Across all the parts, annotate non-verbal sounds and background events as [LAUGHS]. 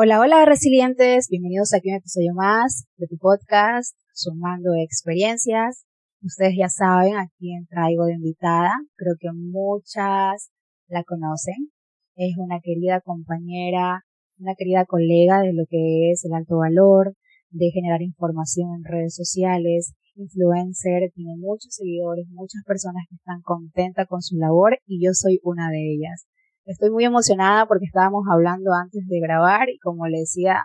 Hola, hola resilientes, bienvenidos aquí a un episodio más de tu podcast, Sumando Experiencias. Ustedes ya saben a quién traigo de invitada, creo que muchas la conocen. Es una querida compañera, una querida colega de lo que es el alto valor, de generar información en redes sociales, influencer, tiene muchos seguidores, muchas personas que están contentas con su labor y yo soy una de ellas. Estoy muy emocionada porque estábamos hablando antes de grabar y como le decía,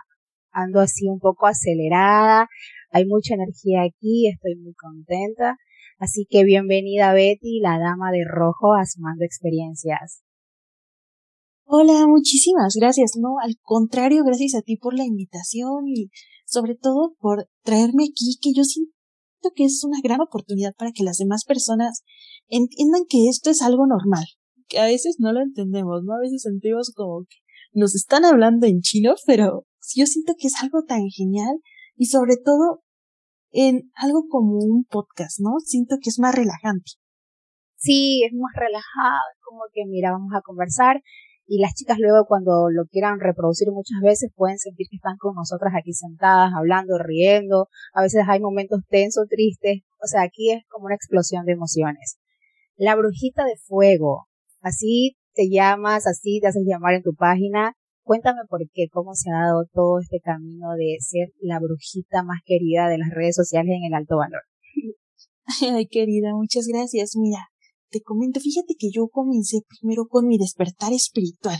ando así un poco acelerada, hay mucha energía aquí, estoy muy contenta. Así que bienvenida Betty, la dama de rojo, a Sumando Experiencias. Hola, muchísimas gracias. No, al contrario, gracias a ti por la invitación y sobre todo por traerme aquí, que yo siento que es una gran oportunidad para que las demás personas entiendan que esto es algo normal, que a veces no lo entendemos, ¿no? A veces sentimos como que nos están hablando en chino, pero yo siento que es algo tan genial y sobre todo en algo como un podcast, ¿no? Siento que es más relajante. Sí, es más relajado, como que mira, vamos a conversar y las chicas luego cuando lo quieran reproducir muchas veces pueden sentir que están con nosotras aquí sentadas, hablando, riendo, a veces hay momentos tensos, tristes, o sea, aquí es como una explosión de emociones. La brujita de fuego, Así te llamas, así te haces llamar en tu página. Cuéntame por qué, cómo se ha dado todo este camino de ser la brujita más querida de las redes sociales en el alto valor. [LAUGHS] Ay, querida, muchas gracias. Mira, te comento, fíjate que yo comencé primero con mi despertar espiritual.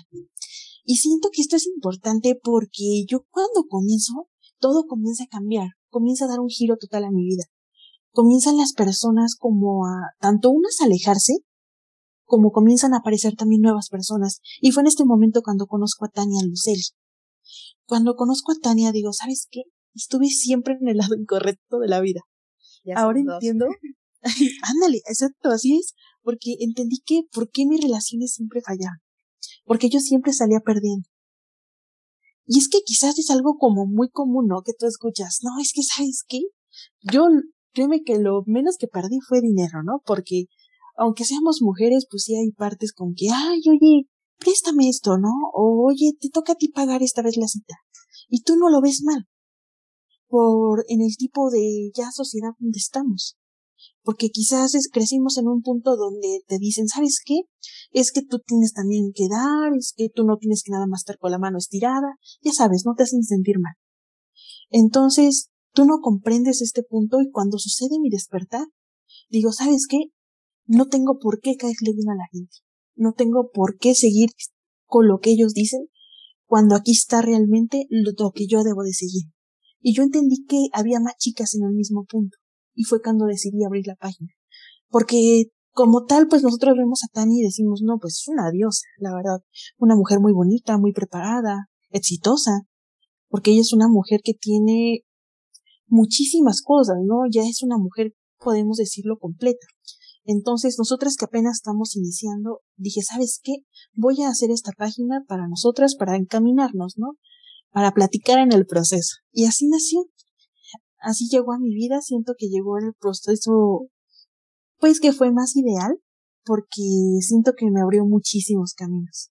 Y siento que esto es importante porque yo cuando comienzo, todo comienza a cambiar, comienza a dar un giro total a mi vida. Comienzan las personas como a, tanto unas a alejarse, como comienzan a aparecer también nuevas personas. Y fue en este momento cuando conozco a Tania Luceli. Cuando conozco a Tania digo, ¿sabes qué? Estuve siempre en el lado incorrecto de la vida. Ahora entiendo. [LAUGHS] Ándale, exacto, así es. Porque entendí que por qué mis relaciones siempre fallaban. Porque yo siempre salía perdiendo. Y es que quizás es algo como muy común, ¿no? Que tú escuchas, no, es que, ¿sabes qué? Yo, créeme que lo menos que perdí fue dinero, ¿no? Porque aunque seamos mujeres, pues sí hay partes con que, ay, oye, préstame esto, ¿no? O oye, te toca a ti pagar esta vez la cita. Y tú no lo ves mal. Por en el tipo de ya sociedad donde estamos. Porque quizás crecimos en un punto donde te dicen, ¿sabes qué? Es que tú tienes también que dar, es que tú no tienes que nada más estar con la mano estirada, ya sabes, no te hacen sentir mal. Entonces, tú no comprendes este punto y cuando sucede mi despertar, digo, ¿sabes qué? No tengo por qué caerle bien a la gente. No tengo por qué seguir con lo que ellos dicen cuando aquí está realmente lo que yo debo de seguir. Y yo entendí que había más chicas en el mismo punto. Y fue cuando decidí abrir la página. Porque como tal, pues nosotros vemos a Tani y decimos, no, pues es una diosa, la verdad. Una mujer muy bonita, muy preparada, exitosa. Porque ella es una mujer que tiene muchísimas cosas, ¿no? Ya es una mujer, podemos decirlo, completa. Entonces, nosotras que apenas estamos iniciando, dije, ¿sabes qué? Voy a hacer esta página para nosotras, para encaminarnos, ¿no? Para platicar en el proceso. Y así nació. Así llegó a mi vida, siento que llegó el proceso, pues que fue más ideal, porque siento que me abrió muchísimos caminos.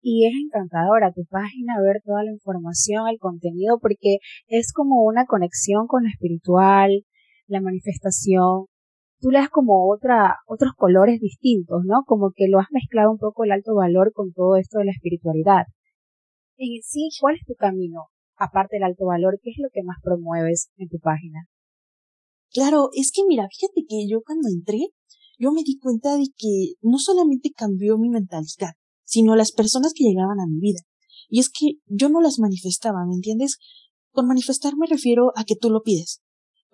Y es encantadora tu página, ver toda la información, el contenido, porque es como una conexión con lo espiritual, la manifestación, tú le das como otros colores distintos, ¿no? Como que lo has mezclado un poco el alto valor con todo esto de la espiritualidad. En sí, ¿cuál es tu camino? Aparte del alto valor, ¿qué es lo que más promueves en tu página? Claro, es que mira, fíjate que yo cuando entré, yo me di cuenta de que no solamente cambió mi mentalidad, sino las personas que llegaban a mi vida. Y es que yo no las manifestaba, ¿me entiendes? Con manifestar me refiero a que tú lo pides.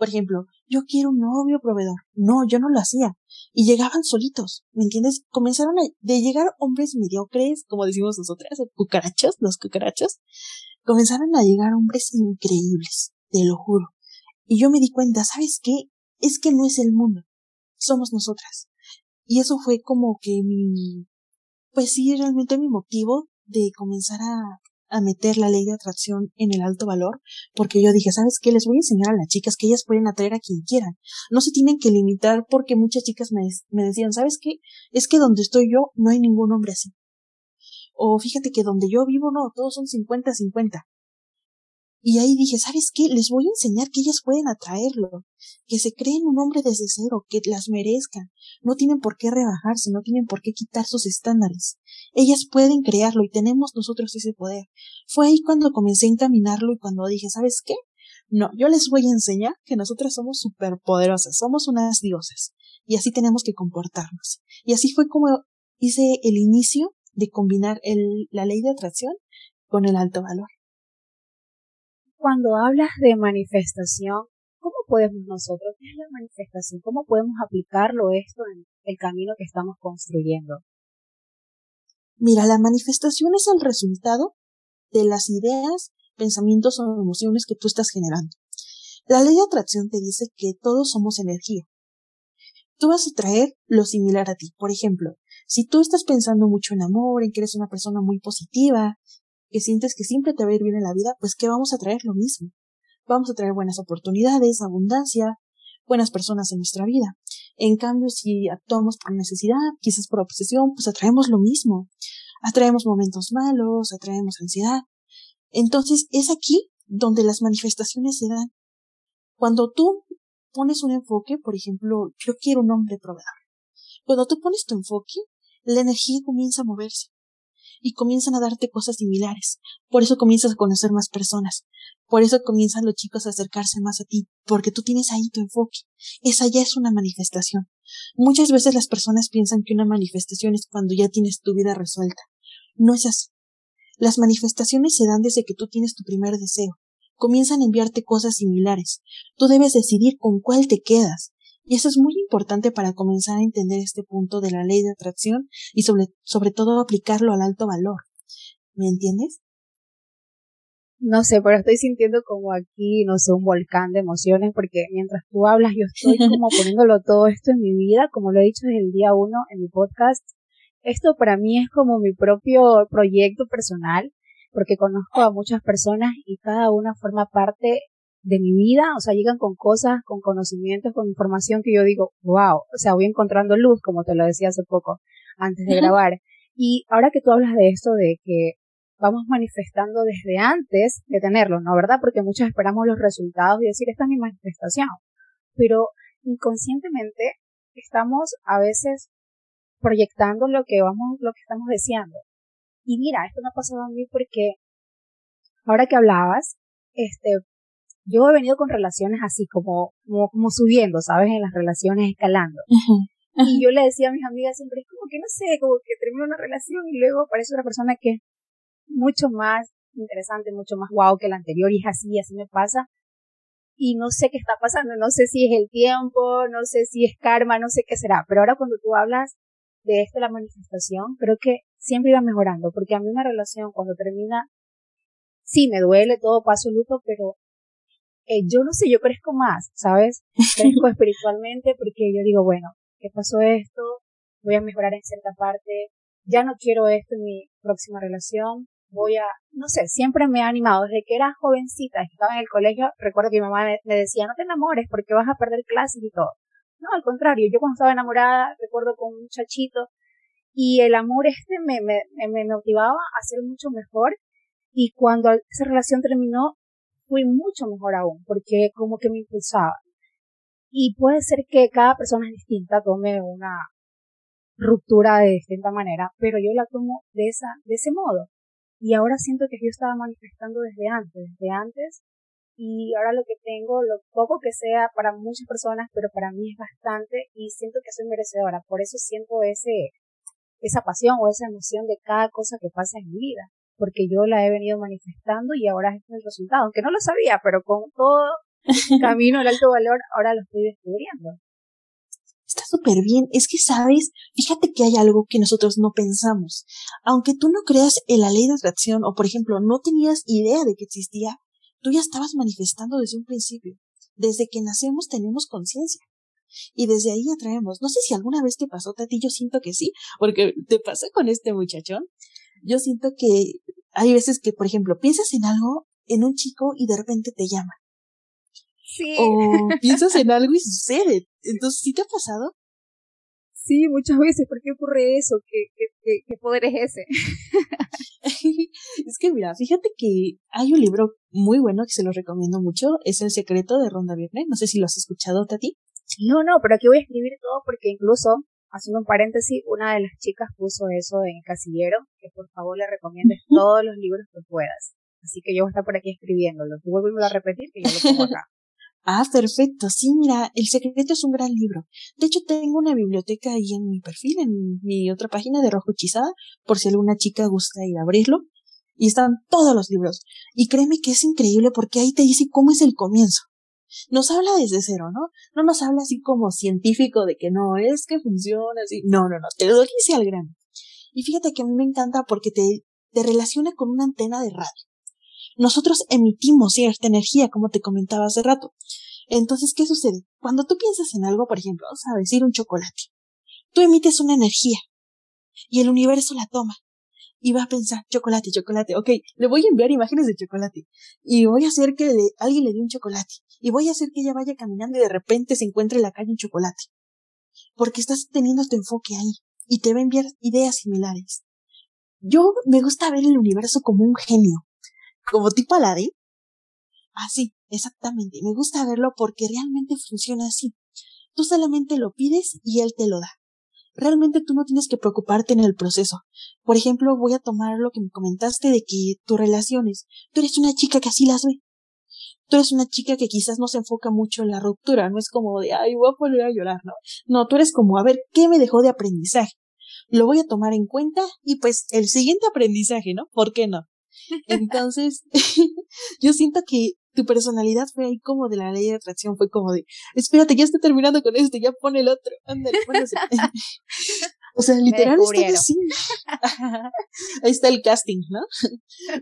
Por ejemplo, yo quiero un novio proveedor. No, yo no lo hacía. Y llegaban solitos, ¿me entiendes? Comenzaron a, de llegar hombres mediocres, como decimos nosotras, cucarachos, los cucarachos. Comenzaron a llegar hombres increíbles, te lo juro. Y yo me di cuenta, ¿sabes qué? Es que no es el mundo. Somos nosotras. Y eso fue como que mi, pues sí, realmente mi motivo de comenzar a a meter la ley de atracción en el alto valor, porque yo dije, ¿sabes qué? Les voy a enseñar a las chicas que ellas pueden atraer a quien quieran. No se tienen que limitar porque muchas chicas me, me decían, ¿sabes qué? Es que donde estoy yo no hay ningún hombre así. O fíjate que donde yo vivo no, todos son 50-50. Y ahí dije, ¿sabes qué? Les voy a enseñar que ellas pueden atraerlo, que se creen un hombre desde cero, que las merezcan. No tienen por qué rebajarse, no tienen por qué quitar sus estándares. Ellas pueden crearlo y tenemos nosotros ese poder. Fue ahí cuando comencé a encaminarlo y cuando dije, ¿sabes qué? No, yo les voy a enseñar que nosotras somos superpoderosas, somos unas diosas. Y así tenemos que comportarnos. Y así fue como hice el inicio de combinar el, la ley de atracción con el alto valor. Cuando hablas de manifestación, ¿cómo podemos nosotros, qué es la manifestación? ¿Cómo podemos aplicarlo esto en el camino que estamos construyendo? Mira, la manifestación es el resultado de las ideas, pensamientos o emociones que tú estás generando. La ley de atracción te dice que todos somos energía. Tú vas a traer lo similar a ti. Por ejemplo, si tú estás pensando mucho en amor, en que eres una persona muy positiva, que sientes que siempre te va a ir bien en la vida, pues ¿qué vamos a traer? Lo mismo. Vamos a traer buenas oportunidades, abundancia, buenas personas en nuestra vida. En cambio, si actuamos por necesidad, quizás por obsesión, pues atraemos lo mismo. Atraemos momentos malos, atraemos ansiedad. Entonces, es aquí donde las manifestaciones se dan. Cuando tú pones un enfoque, por ejemplo, yo quiero un hombre proveedor. Cuando tú pones tu enfoque, la energía comienza a moverse y comienzan a darte cosas similares. Por eso comienzas a conocer más personas. Por eso comienzan los chicos a acercarse más a ti, porque tú tienes ahí tu enfoque. Esa ya es una manifestación. Muchas veces las personas piensan que una manifestación es cuando ya tienes tu vida resuelta. No es así. Las manifestaciones se dan desde que tú tienes tu primer deseo. Comienzan a enviarte cosas similares. Tú debes decidir con cuál te quedas. Y eso es muy importante para comenzar a entender este punto de la ley de atracción y sobre, sobre todo aplicarlo al alto valor. ¿Me entiendes? No sé, pero estoy sintiendo como aquí, no sé, un volcán de emociones, porque mientras tú hablas, yo estoy [LAUGHS] como poniéndolo todo esto en mi vida, como lo he dicho desde el día uno en mi podcast. Esto para mí es como mi propio proyecto personal, porque conozco a muchas personas y cada una forma parte de mi vida, o sea, llegan con cosas, con conocimientos, con información que yo digo, wow, o sea, voy encontrando luz, como te lo decía hace poco, antes de grabar. Y ahora que tú hablas de esto, de que vamos manifestando desde antes de tenerlo, ¿no? ¿Verdad? Porque muchos esperamos los resultados y decir, esta es mi manifestación. Pero inconscientemente estamos a veces proyectando lo que vamos, lo que estamos deseando. Y mira, esto me ha pasado a mí porque ahora que hablabas, este, yo he venido con relaciones así como, como, subiendo, ¿sabes? En las relaciones escalando. Y yo le decía a mis amigas siempre, es como que no sé, como que termino una relación y luego aparece otra persona que es mucho más interesante, mucho más guau que la anterior y es así, así me pasa. Y no sé qué está pasando, no sé si es el tiempo, no sé si es karma, no sé qué será. Pero ahora cuando tú hablas de esto, la manifestación, creo que siempre iba mejorando, porque a mí una relación cuando termina, sí, me duele todo, paso luto, pero eh, yo no sé, yo crezco más, ¿sabes? Crezco [LAUGHS] espiritualmente porque yo digo, bueno, ¿qué pasó esto? Voy a mejorar en cierta parte, ya no quiero esto en mi próxima relación, voy a, no sé, siempre me ha animado, desde que era jovencita, estaba en el colegio, recuerdo que mi mamá me, decía, no te enamores porque vas a perder clases y todo. No, al contrario, yo cuando estaba enamorada, recuerdo con un muchachito, y el amor este me, me, me motivaba a ser mucho mejor, y cuando esa relación terminó, fui mucho mejor aún, porque como que me impulsaba. Y puede ser que cada persona es distinta, tome una ruptura de distinta manera, pero yo la tomo de esa, de ese modo. Y ahora siento que yo estaba manifestando desde antes, desde antes, y ahora lo que tengo, lo poco que sea para muchas personas, pero para mí es bastante, y siento que soy merecedora. Por eso siento ese, esa pasión o esa emoción de cada cosa que pasa en mi vida porque yo la he venido manifestando y ahora este es el resultado, aunque no lo sabía, pero con todo [LAUGHS] camino al alto valor, ahora lo estoy descubriendo. Está súper bien. Es que, sabes, fíjate que hay algo que nosotros no pensamos. Aunque tú no creas en la ley de atracción o, por ejemplo, no tenías idea de que existía, tú ya estabas manifestando desde un principio. Desde que nacemos tenemos conciencia. Y desde ahí atraemos. No sé si alguna vez te pasó, Tati, yo siento que sí, porque te pasa con este muchachón. Yo siento que hay veces que, por ejemplo, piensas en algo, en un chico y de repente te llama. Sí. O [LAUGHS] piensas en algo y sucede. Entonces, ¿sí te ha pasado? Sí, muchas veces, ¿por qué ocurre eso? ¿Qué, qué, qué, poder es ese? [LAUGHS] es que mira, fíjate que hay un libro muy bueno que se lo recomiendo mucho, es El secreto de Ronda Viernes, no sé si lo has escuchado, Tati. No, no, pero aquí voy a escribir todo porque incluso, haciendo un paréntesis, una de las chicas puso eso en el casillero, que por favor le recomiendes todos los libros que puedas. Así que yo voy a estar por aquí escribiéndolo. Tú vuelvo a repetir que yo lo pongo acá. [LAUGHS] Ah, perfecto. Sí, mira, El secreto es un gran libro. De hecho, tengo una biblioteca ahí en mi perfil, en mi otra página de Rojo Hechizada, por si alguna chica gusta ir a abrirlo. Y están todos los libros. Y créeme que es increíble porque ahí te dice cómo es el comienzo. Nos habla desde cero, ¿no? No nos habla así como científico de que no, es que funciona así. No, no, no, te lo dice al grano. Y fíjate que a mí me encanta porque te, te relaciona con una antena de radio nosotros emitimos cierta energía, como te comentaba hace rato. Entonces, ¿qué sucede? Cuando tú piensas en algo, por ejemplo, vamos a decir un chocolate, tú emites una energía y el universo la toma y va a pensar, chocolate, chocolate, ok, le voy a enviar imágenes de chocolate y voy a hacer que alguien le dé un chocolate y voy a hacer que ella vaya caminando y de repente se encuentre en la calle un chocolate. Porque estás teniendo tu enfoque ahí y te va a enviar ideas similares. Yo me gusta ver el universo como un genio, como tipo Aladdin. Así, exactamente. Me gusta verlo porque realmente funciona así. Tú solamente lo pides y él te lo da. Realmente tú no tienes que preocuparte en el proceso. Por ejemplo, voy a tomar lo que me comentaste de que tus relaciones, tú eres una chica que así las ve. Tú eres una chica que quizás no se enfoca mucho en la ruptura, no es como de, ay, voy a poner a llorar, ¿no? No, tú eres como, a ver, ¿qué me dejó de aprendizaje? Lo voy a tomar en cuenta y pues el siguiente aprendizaje, ¿no? ¿Por qué no? [LAUGHS] Entonces, [LAUGHS] yo siento que tu personalidad fue ahí como de la ley de atracción, fue como de, espérate, ya estoy terminando con este, ya pone el otro, ándale, [LAUGHS] O sea, literal está así. [LAUGHS] Ahí está el casting, ¿no?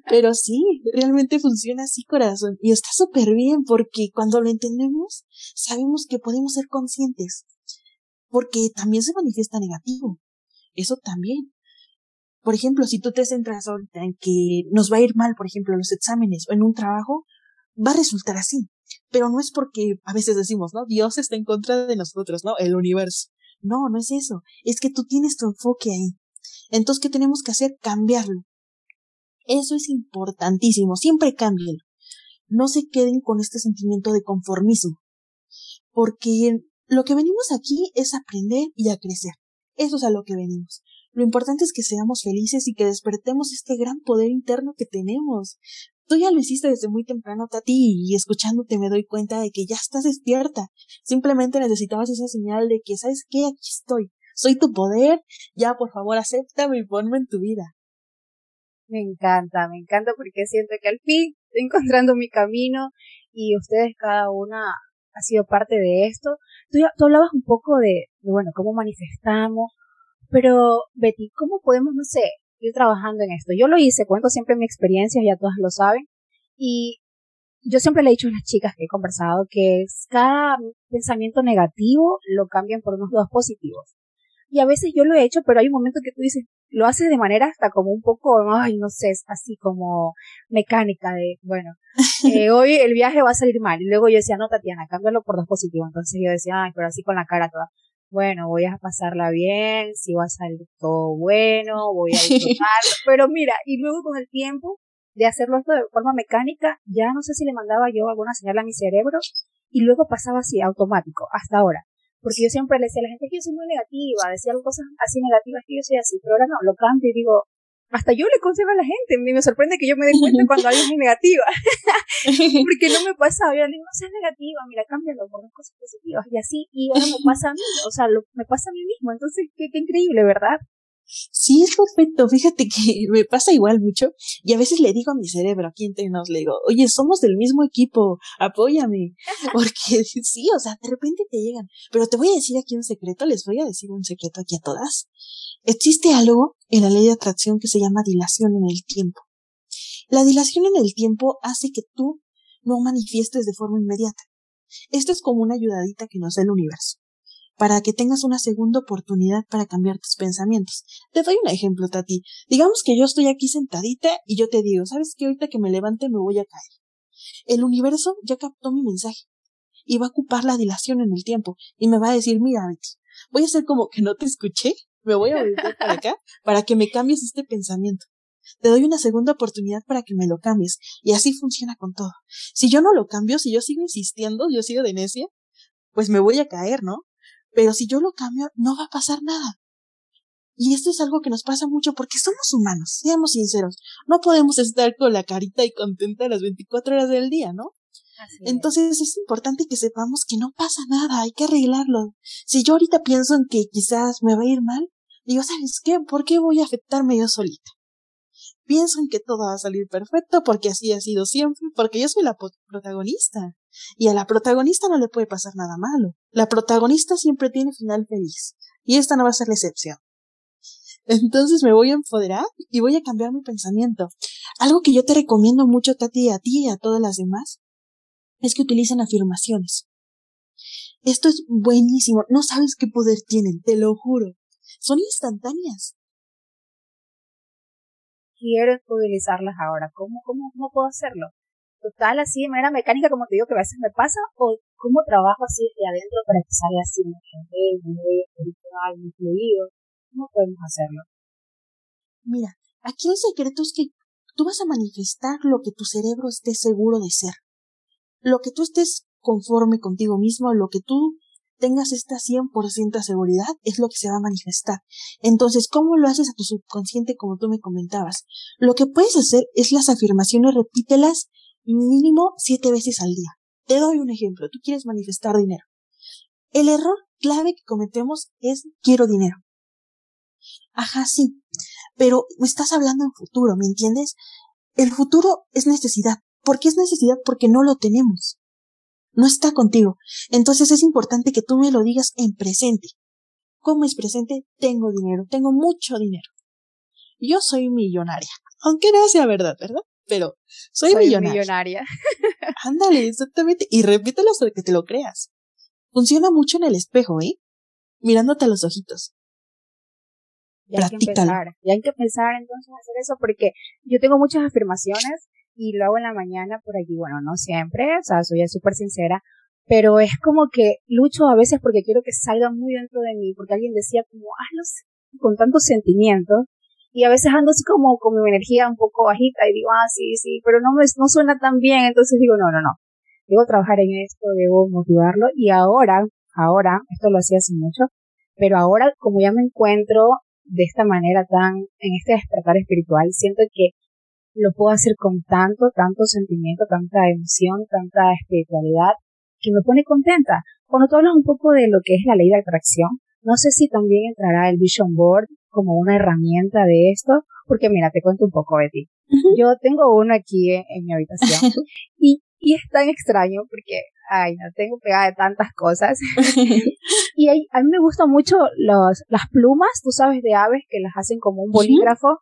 Pero sí, realmente funciona así, corazón. Y está súper bien porque cuando lo entendemos, sabemos que podemos ser conscientes. Porque también se manifiesta negativo. Eso también. Por ejemplo, si tú te centras ahorita en que nos va a ir mal, por ejemplo, en los exámenes o en un trabajo, va a resultar así. Pero no es porque a veces decimos, ¿no? Dios está en contra de nosotros, ¿no? El universo. No, no es eso. Es que tú tienes tu enfoque ahí. Entonces, ¿qué tenemos que hacer? Cambiarlo. Eso es importantísimo. Siempre cámbienlo. No se queden con este sentimiento de conformismo. Porque lo que venimos aquí es aprender y a crecer. Eso es a lo que venimos. Lo importante es que seamos felices y que despertemos este gran poder interno que tenemos. Tú ya lo hiciste desde muy temprano, Tati, y escuchándote me doy cuenta de que ya estás despierta. Simplemente necesitabas esa señal de que, ¿sabes qué? Aquí estoy. Soy tu poder. Ya, por favor, acéptame y ponme en tu vida. Me encanta, me encanta porque siento que al fin estoy encontrando mi camino y ustedes cada una ha sido parte de esto. Tú, tú hablabas un poco de, de, bueno, cómo manifestamos, pero, Betty, ¿cómo podemos, no sé, ir trabajando en esto? Yo lo hice, cuento siempre mi experiencia, ya todas lo saben, y yo siempre le he dicho a las chicas que he conversado que cada pensamiento negativo lo cambian por unos dos positivos. Y a veces yo lo he hecho, pero hay un momento que tú dices, lo haces de manera hasta como un poco, ay, no sé, así como mecánica de, bueno, [LAUGHS] eh, hoy el viaje va a salir mal. Y luego yo decía, no, Tatiana, cámbialo por dos positivos. Entonces yo decía, ay, pero así con la cara toda bueno, voy a pasarla bien, si va a salir todo bueno, voy a [LAUGHS] disfrutar, pero mira, y luego con el tiempo de hacerlo esto de forma mecánica, ya no sé si le mandaba yo alguna señal a mi cerebro y luego pasaba así automático, hasta ahora. Porque yo siempre le decía a la gente que yo soy muy negativa, decía cosas así negativas que yo soy así, pero ahora no, lo cambio y digo, hasta yo le consigo a la gente. Me sorprende que yo me dé cuenta cuando alguien es negativa. [LAUGHS] Porque no me pasa, yo le digo, no seas negativa, mira, cámbialo por las cosas positivas. Y así, y ahora me pasa a mí, o sea, me pasa a mí mismo. Entonces, qué, qué increíble, ¿verdad? Sí, es perfecto. Fíjate que [LAUGHS] me pasa igual mucho. Y a veces le digo a mi cerebro, aquí entre nos, le digo, oye, somos del mismo equipo, apóyame. Porque [LAUGHS] sí, o sea, de repente te llegan. Pero te voy a decir aquí un secreto, les voy a decir un secreto aquí a todas. Existe algo en la ley de atracción que se llama dilación en el tiempo. La dilación en el tiempo hace que tú no manifiestes de forma inmediata. Esto es como una ayudadita que nos da el universo, para que tengas una segunda oportunidad para cambiar tus pensamientos. Te doy un ejemplo, Tati. Digamos que yo estoy aquí sentadita y yo te digo, ¿sabes qué? Ahorita que me levante me voy a caer. El universo ya captó mi mensaje y va a ocupar la dilación en el tiempo y me va a decir, mira, Betty, voy a hacer como que no te escuché, me voy a [LAUGHS] volver para acá para que me cambies este pensamiento. Te doy una segunda oportunidad para que me lo cambies. Y así funciona con todo. Si yo no lo cambio, si yo sigo insistiendo, yo sigo de necia, pues me voy a caer, ¿no? Pero si yo lo cambio, no va a pasar nada. Y esto es algo que nos pasa mucho porque somos humanos, seamos sinceros. No podemos estar con la carita y contenta las 24 horas del día, ¿no? Entonces es importante que sepamos que no pasa nada, hay que arreglarlo. Si yo ahorita pienso en que quizás me va a ir mal, digo, ¿sabes qué? ¿Por qué voy a afectarme yo solita? Pienso en que todo va a salir perfecto porque así ha sido siempre, porque yo soy la protagonista. Y a la protagonista no le puede pasar nada malo. La protagonista siempre tiene final feliz. Y esta no va a ser la excepción. Entonces me voy a empoderar y voy a cambiar mi pensamiento. Algo que yo te recomiendo mucho, Tati, a ti y a todas las demás, es que utilicen afirmaciones. Esto es buenísimo. No sabes qué poder tienen, te lo juro. Son instantáneas quiero utilizarlas ahora. ¿Cómo, cómo, cómo puedo hacerlo? Total, así de manera mecánica, como te digo, que a veces me pasa, o cómo trabajo así de adentro para que salga así muy fluido. ¿Cómo podemos hacerlo? Mira, aquí el secreto es que tú vas a manifestar lo que tu cerebro esté seguro de ser. Lo que tú estés conforme contigo mismo, lo que tú tengas esta 100% de seguridad, es lo que se va a manifestar. Entonces, ¿cómo lo haces a tu subconsciente como tú me comentabas? Lo que puedes hacer es las afirmaciones, repítelas mínimo siete veces al día. Te doy un ejemplo. Tú quieres manifestar dinero. El error clave que cometemos es quiero dinero. Ajá, sí. Pero me estás hablando en futuro, ¿me entiendes? El futuro es necesidad. ¿Por qué es necesidad? Porque no lo tenemos no está contigo. Entonces es importante que tú me lo digas en presente. ¿Cómo es presente? Tengo dinero, tengo mucho dinero. Yo soy millonaria. Aunque no sea verdad, ¿verdad? Pero soy, millonaria. millonaria. [LAUGHS] Ándale, exactamente. Y repítelo hasta que te lo creas. Funciona mucho en el espejo, ¿eh? Mirándote a los ojitos. Ya hay que empezar, ya hay que pensar entonces hacer eso porque yo tengo muchas afirmaciones y lo hago en la mañana por aquí, bueno, no siempre, o sea, soy súper sincera, pero es como que lucho a veces porque quiero que salga muy dentro de mí, porque alguien decía como, hazlo con tantos sentimientos, y a veces ando así como con mi energía un poco bajita y digo, ah, sí, sí, pero no me, no suena tan bien, entonces digo, no, no, no, debo trabajar en esto, debo motivarlo, y ahora, ahora, esto lo hacía hace mucho, pero ahora como ya me encuentro de esta manera tan, en este despertar espiritual, siento que lo puedo hacer con tanto, tanto sentimiento, tanta emoción, tanta espiritualidad, que me pone contenta. Cuando tú hablas un poco de lo que es la ley de atracción, no sé si también entrará el Vision Board como una herramienta de esto, porque mira, te cuento un poco de ti. Yo tengo uno aquí en, mi habitación [LAUGHS] y, y es tan extraño porque, ay, no tengo pegada de tantas cosas. [LAUGHS] y a mí me gustan mucho los, las plumas, tú sabes, de aves que las hacen como un bolígrafo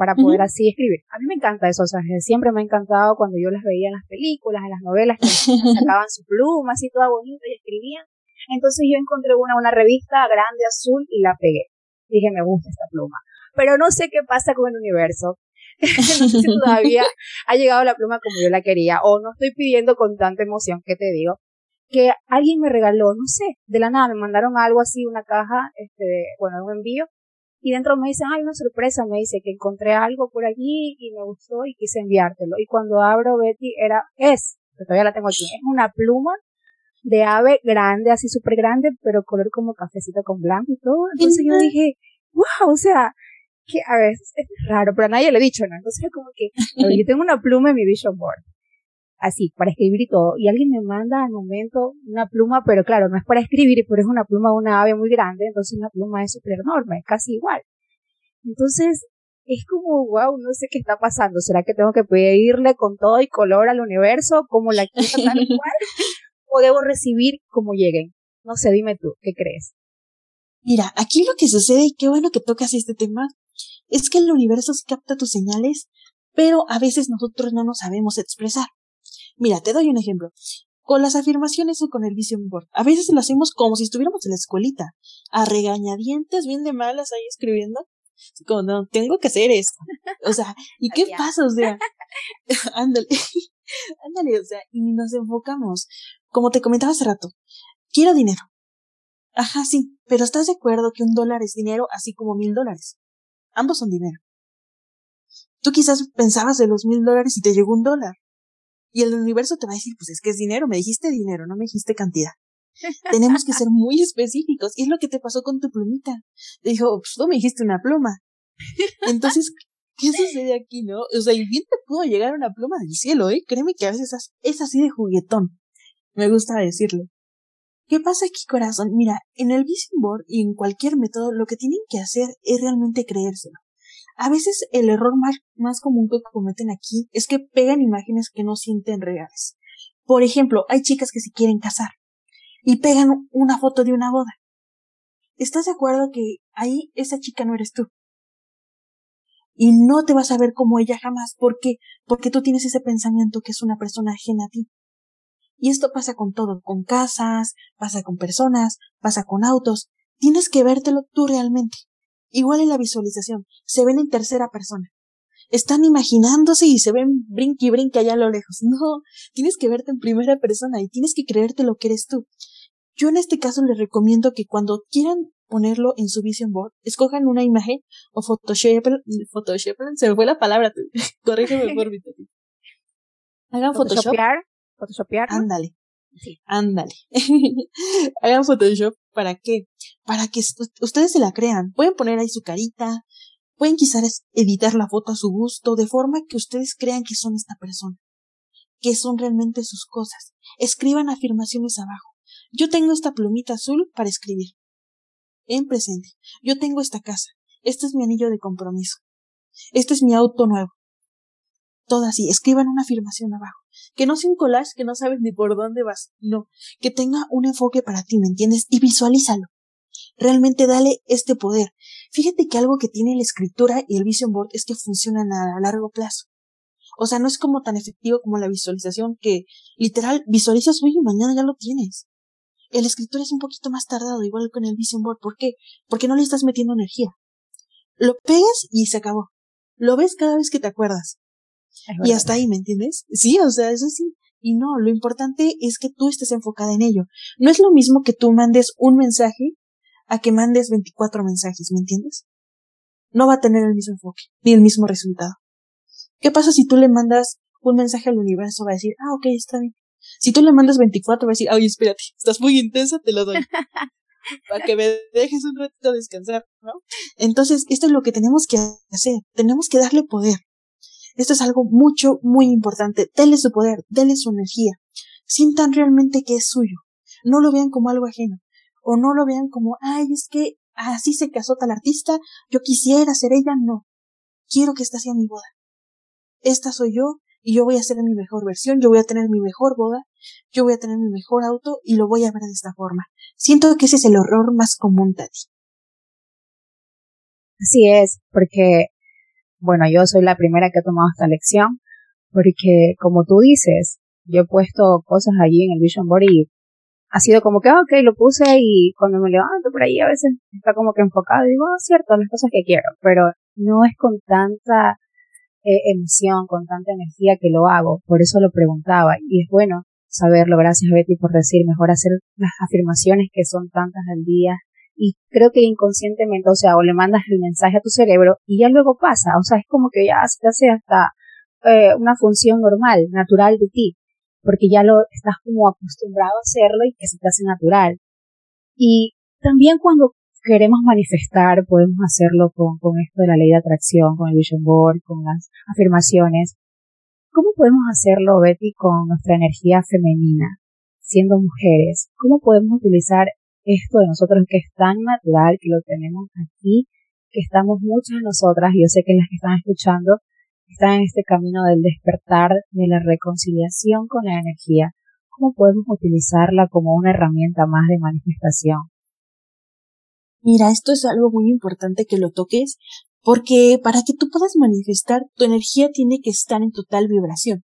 para poder así escribir. A mí me encanta eso, o sea, siempre me ha encantado cuando yo las veía en las películas, en las novelas, que [LAUGHS] sacaban su pluma así toda bonita y escribían. Entonces yo encontré una, una revista grande azul y la pegué. Dije, me gusta esta pluma. Pero no sé qué pasa con el universo. [LAUGHS] no sé si todavía ha llegado la pluma como yo la quería o no estoy pidiendo con tanta emoción que te digo que alguien me regaló, no sé, de la nada me mandaron algo así, una caja, este, bueno, un envío y dentro me dicen, ay, una sorpresa, me dice que encontré algo por allí y me gustó y quise enviártelo. Y cuando abro Betty, era, es, todavía la tengo aquí, es una pluma de ave grande, así súper grande, pero color como cafecito con blanco y todo. Entonces yo dije, wow, o sea, que a veces es raro, pero a nadie le he dicho, ¿no? Entonces como que, yo tengo una pluma en mi vision board así, para escribir y todo, y alguien me manda al momento una pluma, pero claro, no es para escribir, [LAUGHS] pero es una pluma de una ave muy grande, entonces la pluma es súper enorme, es casi igual. Entonces, es como, wow, no sé qué está pasando, ¿será que tengo que pedirle con todo y color al universo como la quiero [LAUGHS] tal cual? ¿O debo recibir como lleguen? No sé, dime tú, ¿qué crees? Mira, aquí lo que sucede, y qué bueno que tocas este tema, es que el universo capta tus señales, pero a veces nosotros no nos sabemos expresar. Mira, te doy un ejemplo. Con las afirmaciones o con el vision board. A veces lo hacemos como si estuviéramos en la escuelita, a regañadientes, bien de malas ahí escribiendo. Como, no, tengo que hacer esto. O sea, ¿y [LAUGHS] qué pasa? O sea, [LAUGHS] ándale, [LAUGHS] ándale, o sea, y nos enfocamos. Como te comentaba hace rato, quiero dinero. Ajá, sí, pero ¿estás de acuerdo que un dólar es dinero así como mil dólares? Ambos son dinero. Tú quizás pensabas de los mil dólares y te llegó un dólar. Y el universo te va a decir, pues es que es dinero, me dijiste dinero, no me dijiste cantidad. Tenemos que ser muy específicos. Y es lo que te pasó con tu plumita. Te dijo, pues tú me dijiste una pluma. Entonces, ¿qué sucede aquí, no? O sea, el bien te pudo llegar una pluma del cielo, ¿eh? Créeme que a veces es así de juguetón. Me gusta decirlo. ¿Qué pasa aquí, corazón? Mira, en el vision board y en cualquier método, lo que tienen que hacer es realmente creérselo. A veces el error más, más común que cometen aquí es que pegan imágenes que no sienten reales. Por ejemplo, hay chicas que se quieren casar y pegan una foto de una boda. ¿Estás de acuerdo que ahí esa chica no eres tú? Y no te vas a ver como ella jamás. ¿Por qué? Porque tú tienes ese pensamiento que es una persona ajena a ti. Y esto pasa con todo, con casas, pasa con personas, pasa con autos. Tienes que vértelo tú realmente. Igual en la visualización, se ven en tercera persona. Están imaginándose y se ven brinque y brinque allá a lo lejos. [LAUGHS] No, tienes que verte en primera persona y tienes que creerte lo que eres tú. Yo en este caso les recomiendo que cuando quieran ponerlo en su vision board, escojan una imagen o Photoshop, Photoshop, se me fue la palabra, [LAUGHS] corrígeme por mi [LAUGHS] Hagan Photoshop. Photoshopear. Ándale. Sí. Ándale. Hagan Photoshop. ¿Para qué? Para que ustedes se la crean. Pueden poner ahí su carita. Pueden quizás editar la foto a su gusto, de forma que ustedes crean que son esta persona. Que son realmente sus cosas. Escriban afirmaciones abajo. Yo tengo esta plumita azul para escribir. En presente. Yo tengo esta casa. Este es mi anillo de compromiso. Este es mi auto nuevo. Todo así. Escriban una afirmación abajo. Que no sea un collage que no sabes ni por dónde vas. No. Que tenga un enfoque para ti, ¿me entiendes? Y visualízalo. Realmente dale este poder. Fíjate que algo que tiene la escritura y el vision board es que funcionan a largo plazo. O sea, no es como tan efectivo como la visualización que literal visualizas hoy y mañana ya lo tienes. El escritor es un poquito más tardado, igual con el vision board. ¿Por qué? Porque no le estás metiendo energía. Lo pegas y se acabó. Lo ves cada vez que te acuerdas. Y hasta ahí, ¿me entiendes? Sí, o sea, eso sí. Y no, lo importante es que tú estés enfocada en ello. No es lo mismo que tú mandes un mensaje a que mandes 24 mensajes, ¿me entiendes? No va a tener el mismo enfoque, ni el mismo resultado. ¿Qué pasa si tú le mandas un mensaje al universo? Va a decir, ah, ok, está bien. Si tú le mandas 24, va a decir, ay, espérate, estás muy intensa, te lo doy. [LAUGHS] para que me dejes un ratito descansar, ¿no? Entonces, esto es lo que tenemos que hacer. Tenemos que darle poder. Esto es algo mucho, muy importante. Denle su poder, denle su energía. Sientan realmente que es suyo. No lo vean como algo ajeno. O no lo vean como, ay, es que así se casó tal artista, yo quisiera ser ella. No. Quiero que esta sea mi boda. Esta soy yo y yo voy a ser mi mejor versión, yo voy a tener mi mejor boda, yo voy a tener mi mejor auto y lo voy a ver de esta forma. Siento que ese es el horror más común, Tati. Así es, porque bueno, yo soy la primera que ha tomado esta lección, porque como tú dices, yo he puesto cosas allí en el Vision Board y ha sido como que, ah, ok, lo puse y cuando me levanto por ahí a veces está como que enfocado y digo, ah, cierto, las cosas que quiero, pero no es con tanta eh, emoción, con tanta energía que lo hago, por eso lo preguntaba. Y es bueno saberlo, gracias Betty por decir, mejor hacer las afirmaciones que son tantas al día y creo que inconscientemente, o sea, o le mandas el mensaje a tu cerebro y ya luego pasa, o sea, es como que ya se hace hasta eh, una función normal, natural de ti, porque ya lo estás como acostumbrado a hacerlo y que se te hace natural. Y también cuando queremos manifestar, podemos hacerlo con, con esto de la ley de atracción, con el vision board, con las afirmaciones. ¿Cómo podemos hacerlo, Betty, con nuestra energía femenina, siendo mujeres? ¿Cómo podemos utilizar esto de nosotros que es tan natural, que lo tenemos aquí, que estamos muchas de nosotras, yo sé que las que están escuchando están en este camino del despertar, de la reconciliación con la energía. ¿Cómo podemos utilizarla como una herramienta más de manifestación? Mira, esto es algo muy importante que lo toques, porque para que tú puedas manifestar, tu energía tiene que estar en total vibración.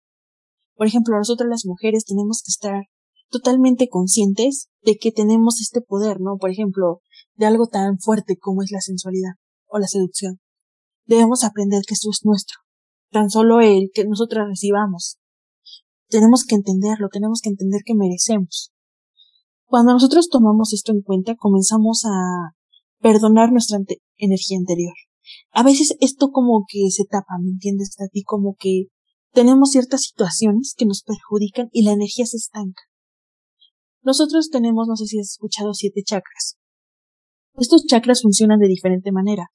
Por ejemplo, nosotros las mujeres tenemos que estar totalmente conscientes de que tenemos este poder, ¿no? Por ejemplo, de algo tan fuerte como es la sensualidad o la seducción. Debemos aprender que esto es nuestro, tan solo el que nosotros recibamos. Tenemos que entenderlo, tenemos que entender que merecemos. Cuando nosotros tomamos esto en cuenta, comenzamos a perdonar nuestra energía anterior. A veces esto como que se tapa, ¿me entiendes? A como que tenemos ciertas situaciones que nos perjudican y la energía se estanca. Nosotros tenemos, no sé si has escuchado, siete chakras. Estos chakras funcionan de diferente manera.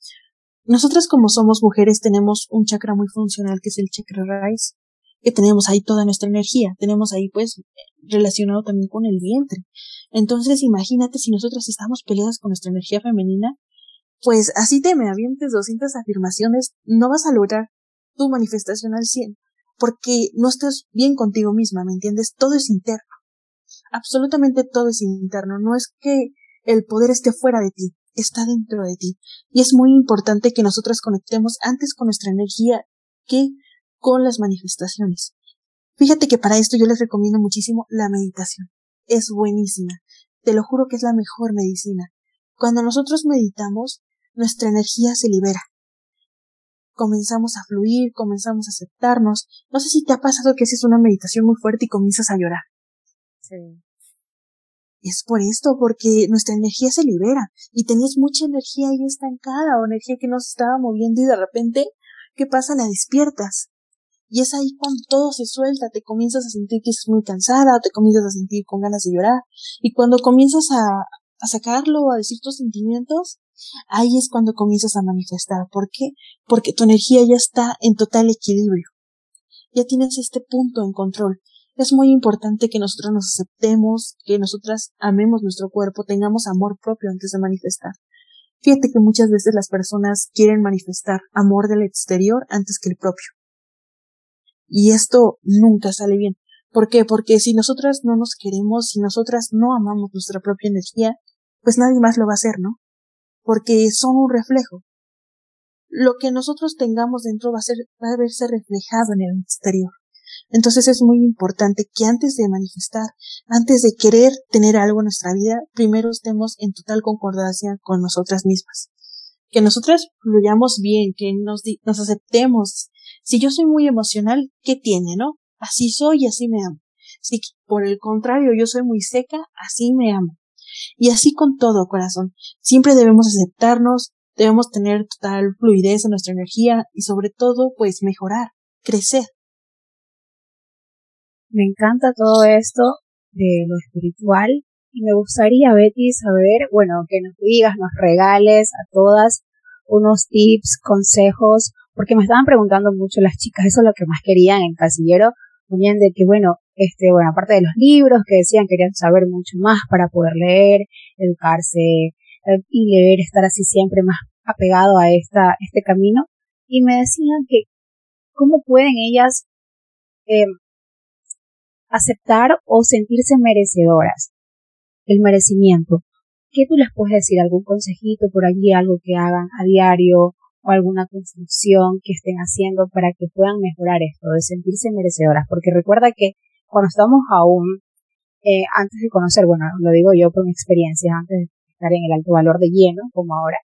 Nosotras como somos mujeres tenemos un chakra muy funcional que es el chakra raíz, que tenemos ahí toda nuestra energía, tenemos ahí pues relacionado también con el vientre. Entonces imagínate si nosotras estamos peleadas con nuestra energía femenina, pues así te me avientes 200 afirmaciones, no vas a lograr tu manifestación al 100, porque no estás bien contigo misma, ¿me entiendes? Todo es interno. Absolutamente todo es interno, no es que el poder esté fuera de ti, está dentro de ti. Y es muy importante que nosotras conectemos antes con nuestra energía que con las manifestaciones. Fíjate que para esto yo les recomiendo muchísimo la meditación. Es buenísima. Te lo juro que es la mejor medicina. Cuando nosotros meditamos, nuestra energía se libera. Comenzamos a fluir, comenzamos a aceptarnos. No sé si te ha pasado que haces una meditación muy fuerte y comienzas a llorar. Es por esto, porque nuestra energía se libera y tenías mucha energía ahí estancada o energía que no se estaba moviendo y de repente, ¿qué pasa? La despiertas. Y es ahí cuando todo se suelta, te comienzas a sentir que estás muy cansada, te comienzas a sentir con ganas de llorar. Y cuando comienzas a, a sacarlo, a decir tus sentimientos, ahí es cuando comienzas a manifestar. ¿Por qué? Porque tu energía ya está en total equilibrio. Ya tienes este punto en control. Es muy importante que nosotros nos aceptemos, que nosotras amemos nuestro cuerpo, tengamos amor propio antes de manifestar. Fíjate que muchas veces las personas quieren manifestar amor del exterior antes que el propio. Y esto nunca sale bien. ¿Por qué? Porque si nosotras no nos queremos, si nosotras no amamos nuestra propia energía, pues nadie más lo va a hacer, ¿no? Porque son un reflejo. Lo que nosotros tengamos dentro va a ser, va a verse reflejado en el exterior. Entonces es muy importante que antes de manifestar, antes de querer tener algo en nuestra vida, primero estemos en total concordancia con nosotras mismas. Que nosotras fluyamos bien, que nos, aceptemos. Si yo soy muy emocional, ¿qué tiene, no? Así soy y así me amo. Si por el contrario yo soy muy seca, así me amo. Y así con todo, corazón. Siempre debemos aceptarnos, debemos tener total fluidez en nuestra energía y sobre todo, pues mejorar, crecer. Me encanta todo esto de lo espiritual y me gustaría, Betty, saber, bueno, que nos digas, nos regales a todas unos tips, consejos, porque me estaban preguntando mucho las chicas, eso es lo que más querían en Casillero, ponían de que, bueno, este, bueno, aparte de los libros que decían querían saber mucho más para poder leer, educarse eh, y leer, estar así siempre más apegado a esta, este camino, y me decían que cómo pueden ellas eh, aceptar o sentirse merecedoras. El merecimiento. ¿Qué tú les puedes decir? ¿Algún consejito por allí, algo que hagan a diario o alguna construcción que estén haciendo para que puedan mejorar esto, de sentirse merecedoras? Porque recuerda que cuando estamos aún, eh, antes de conocer, bueno, lo digo yo por mi experiencia, antes de estar en el alto valor de lleno, como ahora,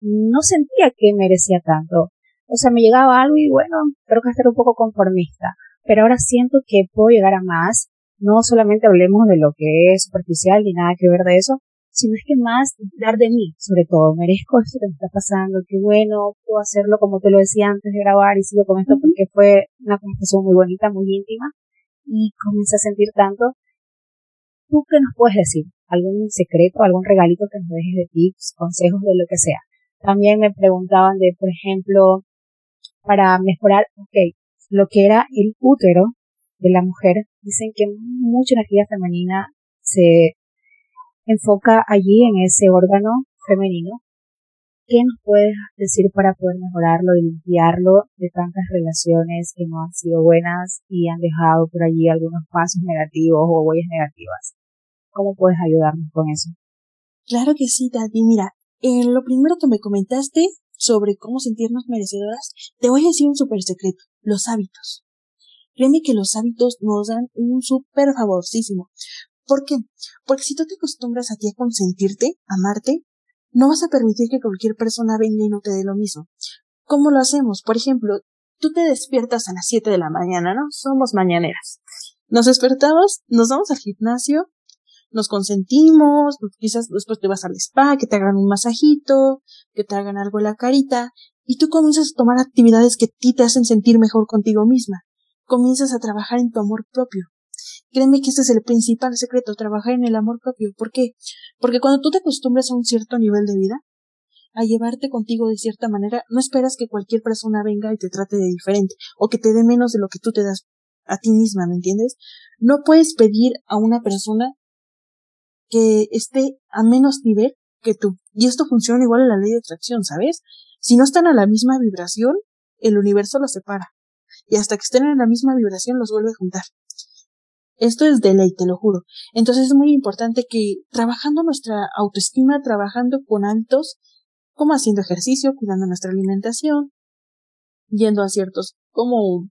no sentía que merecía tanto. O sea, me llegaba algo y bueno, creo que estar un poco conformista pero ahora siento que puedo llegar a más. No solamente hablemos de lo que es superficial ni nada que ver de eso, sino es que más dar de mí, sobre todo, merezco esto que me está pasando, qué bueno, puedo hacerlo como te lo decía antes de grabar y sigo con esto porque fue una conversación muy bonita, muy íntima y comencé a sentir tanto. ¿Tú qué nos puedes decir? ¿Algún secreto, algún regalito que nos dejes de tips, consejos, de lo que sea? También me preguntaban de, por ejemplo, para mejorar, ok, lo que era el útero de la mujer. Dicen que mucha energía femenina se enfoca allí en ese órgano femenino. ¿Qué nos puedes decir para poder mejorarlo y limpiarlo de tantas relaciones que no han sido buenas y han dejado por allí algunos pasos negativos o huellas negativas? ¿Cómo puedes ayudarnos con eso? Claro que sí, Tati. Mira, eh, lo primero que me comentaste sobre cómo sentirnos merecedoras, te voy a decir un súper secreto, los hábitos. Créeme que los hábitos nos dan un súper favorcísimo. ¿Por qué? Porque si tú te acostumbras a ti a consentirte, amarte, no vas a permitir que cualquier persona venga y no te dé lo mismo. ¿Cómo lo hacemos? Por ejemplo, tú te despiertas a las 7 de la mañana, ¿no? Somos mañaneras. Nos despertamos, nos vamos al gimnasio, nos consentimos, quizás después te vas al spa, que te hagan un masajito, que te hagan algo en la carita, y tú comienzas a tomar actividades que a ti te hacen sentir mejor contigo misma. Comienzas a trabajar en tu amor propio. Créeme que este es el principal secreto, trabajar en el amor propio. ¿Por qué? Porque cuando tú te acostumbras a un cierto nivel de vida, a llevarte contigo de cierta manera, no esperas que cualquier persona venga y te trate de diferente, o que te dé menos de lo que tú te das a ti misma, ¿me entiendes? No puedes pedir a una persona que esté a menos nivel que tú. Y esto funciona igual en la ley de atracción, ¿sabes? Si no están a la misma vibración, el universo los separa. Y hasta que estén en la misma vibración los vuelve a juntar. Esto es de ley, te lo juro. Entonces es muy importante que trabajando nuestra autoestima, trabajando con altos, como haciendo ejercicio, cuidando nuestra alimentación, yendo a ciertos como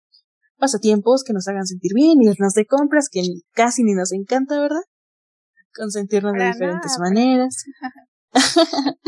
pasatiempos que nos hagan sentir bien, irnos de compras, que casi ni nos encanta, ¿verdad? Consentirnos de diferentes maneras. [LAUGHS] [LAUGHS]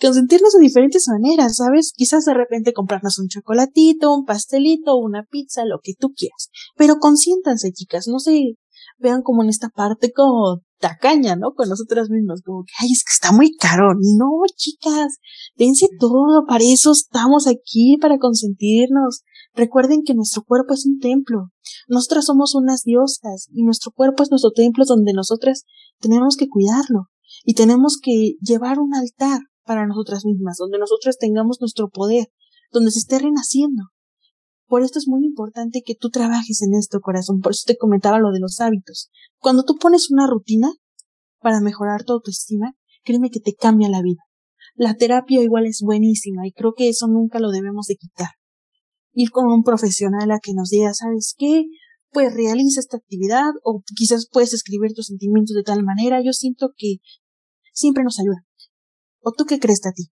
consentirnos de diferentes maneras, ¿sabes? Quizás de repente comprarnos un chocolatito, un pastelito, una pizza, lo que tú quieras. Pero consiéntanse, chicas, no se vean como en esta parte como tacaña, ¿no? Con nosotras mismas, como que, ay, es que está muy caro. No, chicas, dense todo, para eso estamos aquí, para consentirnos. Recuerden que nuestro cuerpo es un templo. Nosotras somos unas diosas y nuestro cuerpo es nuestro templo donde nosotras tenemos que cuidarlo y tenemos que llevar un altar para nosotras mismas, donde nosotras tengamos nuestro poder, donde se esté renaciendo. Por esto es muy importante que tú trabajes en esto, corazón. Por eso te comentaba lo de los hábitos. Cuando tú pones una rutina para mejorar tu autoestima, créeme que te cambia la vida. La terapia igual es buenísima y creo que eso nunca lo debemos de quitar. Ir con un profesional a que nos diga, ¿sabes qué? Pues realiza esta actividad o quizás puedes escribir tus sentimientos de tal manera. Yo siento que siempre nos ayuda. ¿O tú qué crees, ti?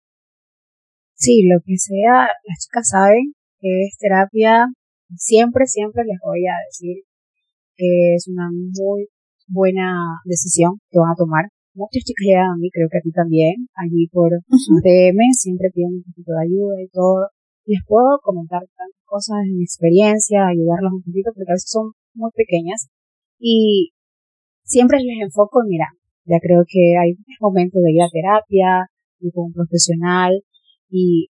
Sí, lo que sea, las chicas saben que es terapia. Siempre, siempre les voy a decir que es una muy buena decisión que van a tomar. Muchas chicas llegan a mí, creo que a ti también, allí por uh DM, siempre piden un poquito de ayuda y todo. Les puedo comentar tantas cosas de mi experiencia, ayudarlos un poquito, porque a veces son muy pequeñas. Y siempre les enfoco, mira, ya creo que hay momento de ir a terapia, ir con un profesional, y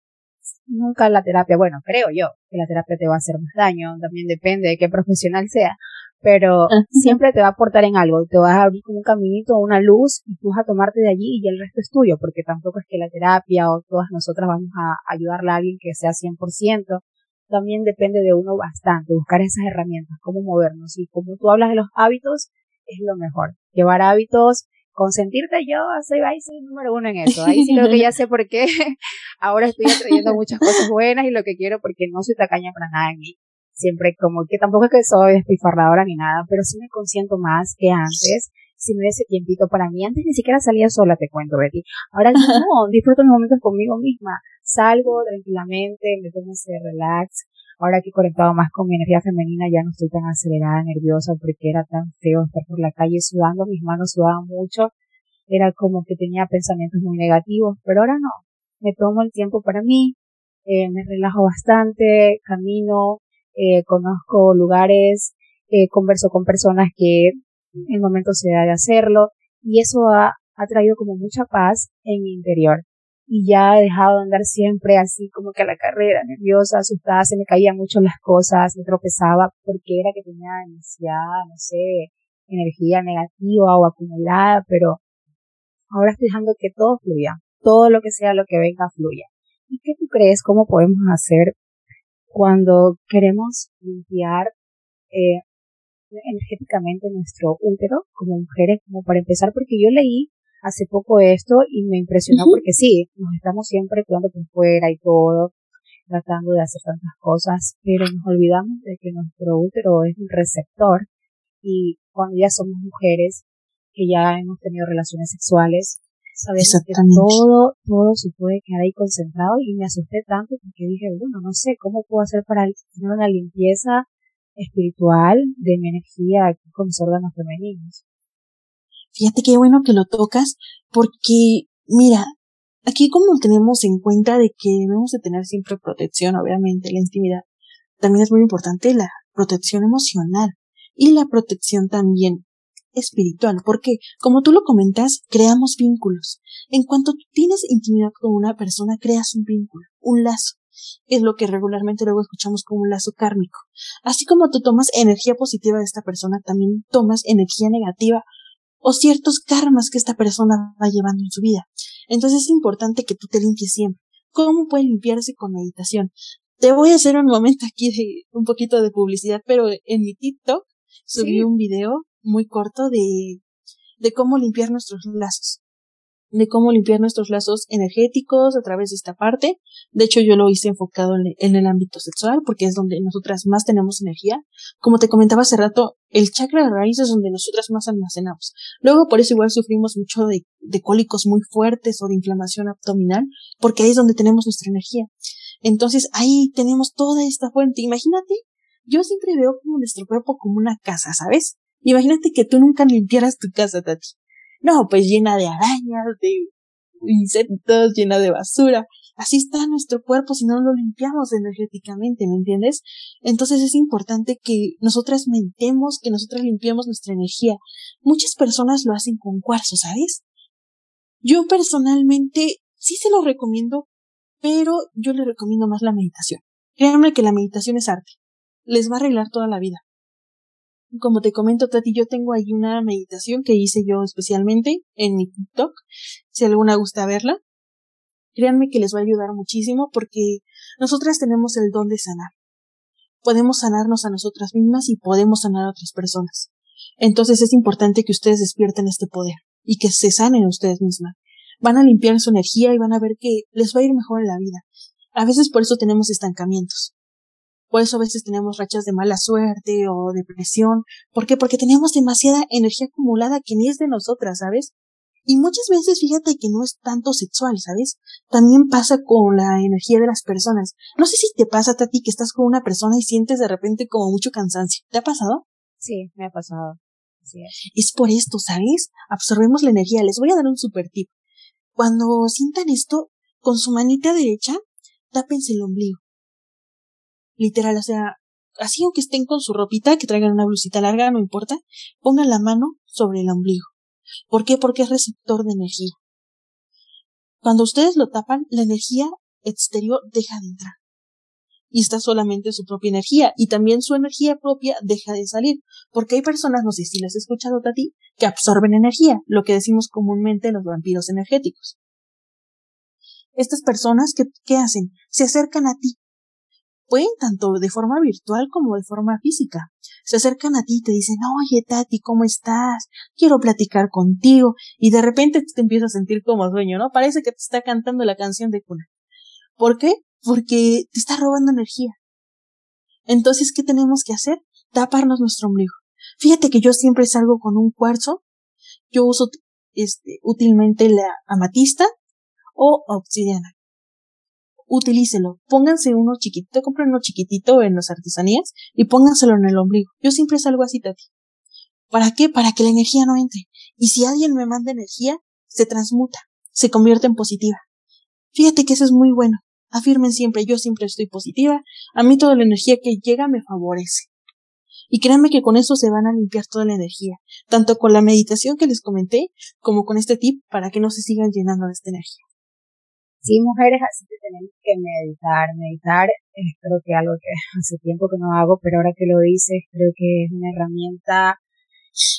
nunca la terapia, bueno, creo yo que la terapia te va a hacer más daño, también depende de qué profesional sea, pero siempre te va a aportar en algo, te vas a abrir como un caminito, una luz y tú vas a tomarte de allí y el resto es tuyo, porque tampoco es que la terapia o todas nosotras vamos a ayudarle a alguien que sea 100%, también depende de uno bastante, buscar esas herramientas, cómo movernos y como tú hablas de los hábitos, es lo mejor, llevar hábitos consentirte yo soy, ahí soy número uno en eso. Ahí sí creo que ya sé por qué. [LAUGHS] Ahora estoy atrayendo muchas cosas buenas y lo que quiero porque no soy tacaña para nada en mí. Siempre como que tampoco es que soy despilfarradora ni nada, pero sí me consiento más que antes. Si me ese tiempito para mí. Antes ni siquiera salía sola, te cuento, Betty. Ahora [LAUGHS] no, disfruto mis momentos conmigo misma. Salgo tranquilamente, me tomo ese relax, ahora que he conectado más con mi energía femenina ya no estoy tan acelerada, nerviosa porque era tan feo estar por la calle sudando, mis manos sudaban mucho, era como que tenía pensamientos muy negativos, pero ahora no, me tomo el tiempo para mí, eh, me relajo bastante, camino, eh, conozco lugares, eh, converso con personas que el momento se da de hacerlo y eso ha, ha traído como mucha paz en mi interior y ya he dejado de andar siempre así como que a la carrera, nerviosa, asustada, se me caían mucho las cosas, me tropezaba porque era que tenía demasiada, no sé, energía negativa o acumulada, pero ahora estoy dejando que todo fluya, todo lo que sea lo que venga fluya. ¿Y qué tú crees? ¿Cómo podemos hacer cuando queremos limpiar eh, energéticamente nuestro útero como mujeres, como para empezar? Porque yo leí hace poco esto y me impresionó porque sí, nos estamos siempre cuidando por fuera y todo, tratando de hacer tantas cosas, pero nos olvidamos de que nuestro útero es un receptor y cuando ya somos mujeres que ya hemos tenido relaciones sexuales, sabemos que todo, todo se puede quedar ahí concentrado y me asusté tanto porque dije, bueno, no sé cómo puedo hacer para tener una limpieza espiritual de mi energía aquí con mis órganos femeninos. Fíjate qué bueno que lo tocas, porque, mira, aquí como tenemos en cuenta de que debemos de tener siempre protección, obviamente, la intimidad, también es muy importante la protección emocional y la protección también espiritual, porque, como tú lo comentas, creamos vínculos. En cuanto tienes intimidad con una persona, creas un vínculo, un lazo. Es lo que regularmente luego escuchamos como un lazo kármico. Así como tú tomas energía positiva de esta persona, también tomas energía negativa o ciertos karmas que esta persona va llevando en su vida. Entonces es importante que tú te limpies siempre. ¿Cómo puede limpiarse con meditación? Te voy a hacer un momento aquí de un poquito de publicidad, pero en mi TikTok subí un video muy corto de, de cómo limpiar nuestros lazos de cómo limpiar nuestros lazos energéticos a través de esta parte. De hecho, yo lo hice enfocado en, el ámbito sexual porque es donde nosotras más tenemos energía. Como te comentaba hace rato, el chakra de raíz es donde nosotras más almacenamos. Luego, por eso igual sufrimos mucho de, de cólicos muy fuertes o de inflamación abdominal porque ahí es donde tenemos nuestra energía. Entonces, ahí tenemos toda esta fuente. Imagínate, yo siempre veo como nuestro cuerpo como una casa, ¿sabes? Imagínate que tú nunca limpiaras tu casa, Tati. No, pues llena de arañas, de insectos, llena de basura. Así está nuestro cuerpo si no lo limpiamos energéticamente, ¿me entiendes? Entonces es importante que nosotras mentemos, que nosotras limpiemos nuestra energía. Muchas personas lo hacen con cuarzo, ¿sabes? Yo personalmente sí se lo recomiendo, pero yo le recomiendo más la meditación. Créanme que la meditación es arte. Les va a arreglar toda la vida. Como te comento, Tati, yo tengo ahí una meditación que hice yo especialmente en mi TikTok. Si alguna gusta verla, créanme que les va a ayudar muchísimo porque nosotras tenemos el don de sanar. Podemos sanarnos a nosotras mismas y podemos sanar a otras personas. Entonces es importante que ustedes despierten este poder y que se sanen ustedes mismas. Van a limpiar su energía y van a ver que les va a ir mejor en la vida. A veces por eso tenemos estancamientos. Por eso a veces tenemos rachas de mala suerte o depresión. ¿Por qué? Porque tenemos demasiada energía acumulada que ni es de nosotras, ¿sabes? Y muchas veces fíjate que no es tanto sexual, ¿sabes? También pasa con la energía de las personas. No sé si te pasa a ti que estás con una persona y sientes de repente como mucho cansancio. ¿Te ha pasado? Sí, me ha pasado. es. por esto, ¿sabes? Absorbemos la energía. Les voy a dar un super tip. Cuando sientan esto, con su manita derecha, tápense el ombligo literal, o sea, así aunque estén con su ropita, que traigan una blusita larga, no importa, pongan la mano sobre el ombligo. ¿Por qué? Porque es receptor de energía. Cuando ustedes lo tapan, la energía exterior deja de entrar. Y está solamente su propia energía. Y también su energía propia deja de salir. Porque hay personas, no sé si las has escuchado a ti, que absorben energía, lo que decimos comúnmente los vampiros energéticos. Estas personas, ¿qué, qué hacen? Se acercan a ti, pueden tanto de forma virtual como de forma física. Se acercan a ti y te dicen, oye Tati, ¿cómo estás? Quiero platicar contigo. Y de repente te empiezas a sentir como dueño, ¿no? Parece que te está cantando la canción de cuna. ¿Por qué? Porque te está robando energía. Entonces, ¿qué tenemos que hacer? Taparnos nuestro ombligo. Fíjate que yo siempre salgo con un cuarzo. Yo uso este, útilmente la amatista o obsidiana utilícelo. Pónganse uno chiquitito, compren uno chiquitito en las artesanías y pónganselo en el ombligo. Yo siempre salgo así, Tati. ¿Para qué? Para que la energía no entre. Y si alguien me manda energía, se transmuta, se convierte en positiva. Fíjate que eso es muy bueno. Afirmen siempre, yo siempre estoy positiva. A mí toda la energía que llega me favorece. Y créanme que con eso se van a limpiar toda la energía, tanto con la meditación que les comenté, como con este tip para que no se sigan llenando de esta energía sí, mujeres, así que tenemos que meditar. Meditar es creo que algo que [LAUGHS] hace tiempo que no hago, pero ahora que lo dices, creo que es una herramienta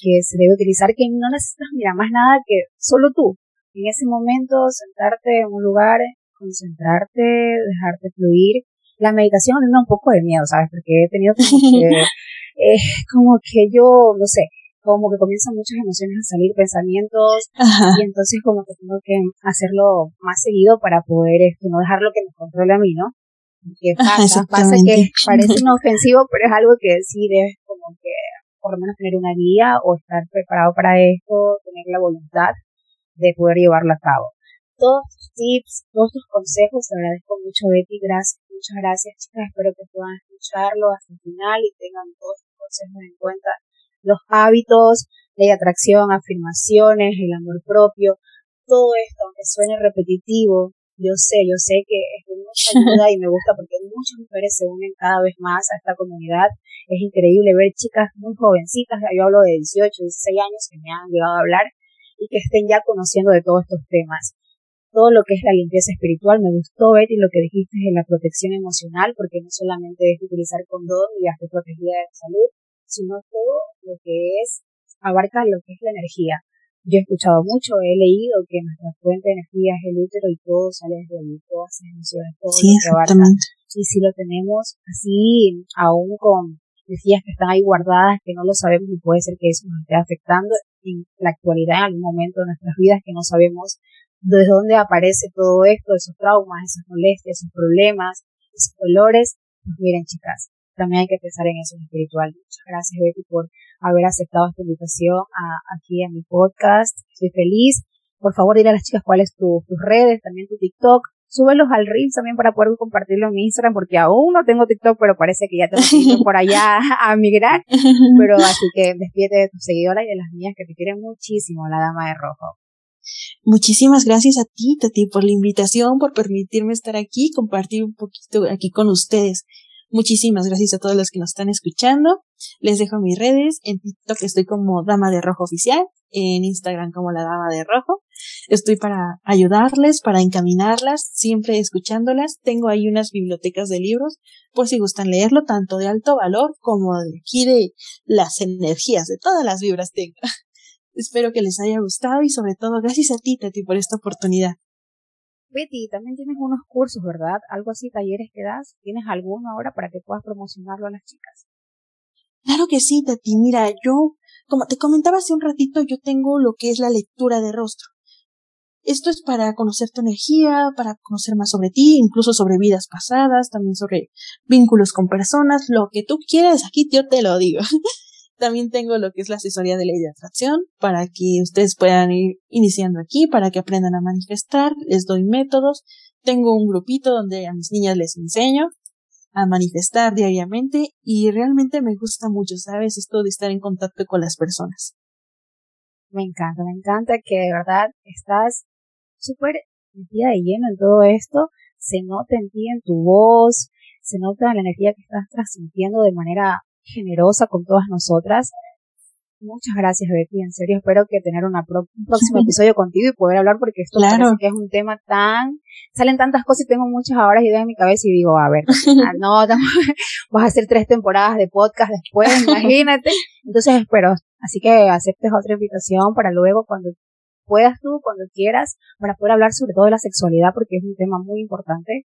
que se debe utilizar, que no necesitas, mira, más nada que solo tú. En ese momento, sentarte en un lugar, concentrarte, dejarte fluir. La meditación me da un poco de miedo, ¿sabes? Porque he tenido como que, [LAUGHS] eh, como que yo, no sé, como que comienzan muchas emociones a salir, pensamientos, y entonces como que tengo que hacerlo más seguido para poder esto, no dejarlo que me controle a mí, ¿no? Que pasa, pasa que parece [LAUGHS] inofensivo, pero es algo que sí debes como que por lo menos tener una guía o estar preparado para esto, tener la voluntad de poder llevarlo a cabo. Todos tus tips, todos tus consejos, te agradezco mucho Betty, gracias, muchas gracias chicas, espero que puedan escucharlo hasta el final y tengan todos tus consejos en cuenta los hábitos, de atracción, afirmaciones, el amor propio, todo esto, aunque suene repetitivo, Yo sé, yo sé que es de mucha [LAUGHS] ayuda y me gusta porque muchas mujeres se unen cada vez más a esta comunidad. Es increíble ver chicas muy jovencitas, yo hablo de 18, 16 años que me han llegado a hablar y que estén ya conociendo de todos estos temas. Todo lo que es la limpieza espiritual, me gustó, Betty, lo que dijiste de la protección emocional, porque no solamente es utilizar condón y hacer protegida de salud, sino todo lo que es, abarca lo que es la energía. Yo he escuchado mucho, he leído que nuestra fuente de energía es el útero y todo sale desde el todas las emociones, todo sí, lo que abarca. Y si lo tenemos así, aún con decías que están ahí guardadas, que no lo sabemos y puede ser que eso nos esté afectando en la actualidad, en algún momento de nuestras vidas, que no sabemos desde dónde aparece todo esto, esos traumas, esas molestias, esos problemas, esos dolores. Pues miren, chicas, también hay que pensar en eso espiritual. Muchas gracias, Betty, por haber aceptado esta invitación aquí en mi podcast. Estoy feliz. Por favor, dile a las chicas cuáles tu, tus redes, también tu TikTok. Súbelos al Reels también para poder compartirlo en mi Instagram, porque aún no tengo TikTok, pero parece que ya tengo [LAUGHS] que ir por allá [LAUGHS] a migrar. [LAUGHS] Pero así que despídete de tus seguidoras y de las mías que te quieren muchísimo, la dama de rojo. Muchísimas gracias a ti, Tati, por la invitación, por permitirme estar aquí, compartir un poquito aquí con ustedes. Muchísimas gracias a todos los que nos están escuchando. Les dejo mis redes. En TikTok estoy como Dama de Rojo Oficial. En Instagram como la Dama de Rojo. Estoy para ayudarles, para encaminarlas, siempre escuchándolas. Tengo ahí unas bibliotecas de libros, por si gustan leerlo, tanto de alto valor como de aquí de las energías, de todas las vibras tengo. [LAUGHS] Espero que les haya gustado y sobre todo gracias a ti, Tati, por esta oportunidad. Betty, también tienes unos cursos, ¿verdad? Algo así, talleres que das. ¿Tienes alguno ahora para que puedas promocionarlo a las chicas? Claro que sí, Tati. Mira, yo, como te comentaba hace un ratito, yo tengo lo que es la lectura de rostro. Esto es para conocer tu energía, para conocer más sobre ti, incluso sobre vidas pasadas, también sobre vínculos con personas, lo que tú quieras, aquí yo te lo digo. [LAUGHS] También tengo lo que es la asesoría de ley de atracción para que ustedes puedan ir iniciando aquí, para que aprendan a manifestar. Les doy métodos. Tengo un grupito donde a mis niñas les enseño a manifestar diariamente y realmente me gusta mucho, ¿sabes? Esto de estar en contacto con las personas. Me encanta, me encanta que de verdad estás súper metida de lleno en todo esto. Se nota en ti, en tu voz, se nota la energía que estás transmitiendo de manera generosa con todas nosotras. Muchas gracias, Betty. En serio, espero que tener una un próximo [LAUGHS] episodio contigo y poder hablar porque esto parece que es un tema tan... Salen tantas cosas y tengo muchas horas ideas en mi cabeza y digo, a ver, no, [LAUGHS] vas a hacer tres temporadas de podcast después, [LAUGHS] imagínate. Entonces espero, así que aceptes otra invitación para luego cuando puedas tú, cuando quieras, para poder hablar sobre todo de la sexualidad, porque es un tema muy importante,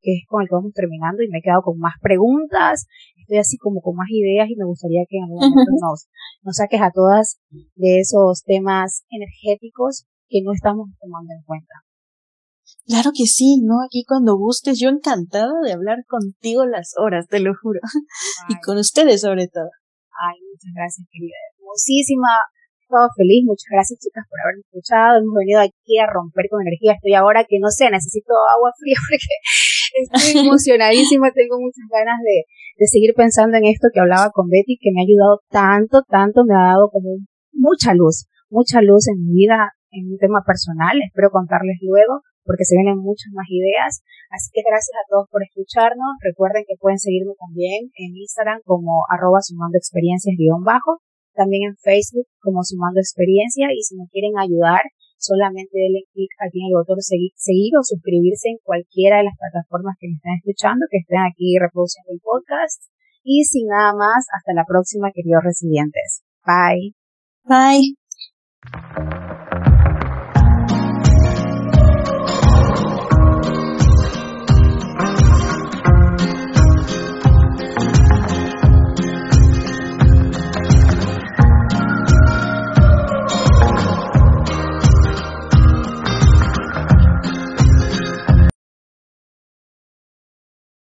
que es con el que vamos terminando y me he quedado con más preguntas, estoy así como con más ideas y me gustaría que en algún momento [LAUGHS] nos, nos saques a todas de esos temas energéticos que no estamos tomando en cuenta. Claro que sí, ¿no? Aquí cuando gustes, yo encantada de hablar contigo las horas, te lo juro. [LAUGHS] y con ustedes sobre todo. Ay, muchas gracias, querida. Hermosísima estado feliz. Muchas gracias, chicas, por haberme escuchado. Hemos venido aquí a romper con energía. Estoy ahora que no sé, necesito agua fría [LAUGHS] porque estoy [LAUGHS] emocionadísima. Tengo muchas ganas de, de seguir pensando en esto que hablaba con Betty, que me ha ayudado tanto, tanto, me ha dado como mucha luz, mucha luz en mi vida, en un tema personal. Espero contarles luego porque se vienen muchas más ideas. Así que gracias a todos por escucharnos. Recuerden que pueden seguirme también en Instagram como arroba sumando experiencias guion bajo también en Facebook como Sumando Experiencia y si me quieren ayudar, solamente denle clic aquí en el botón seguir, seguir o suscribirse en cualquiera de las plataformas que me estén escuchando, que estén aquí reproduciendo el podcast. Y sin nada más, hasta la próxima, queridos residentes. Bye. Bye.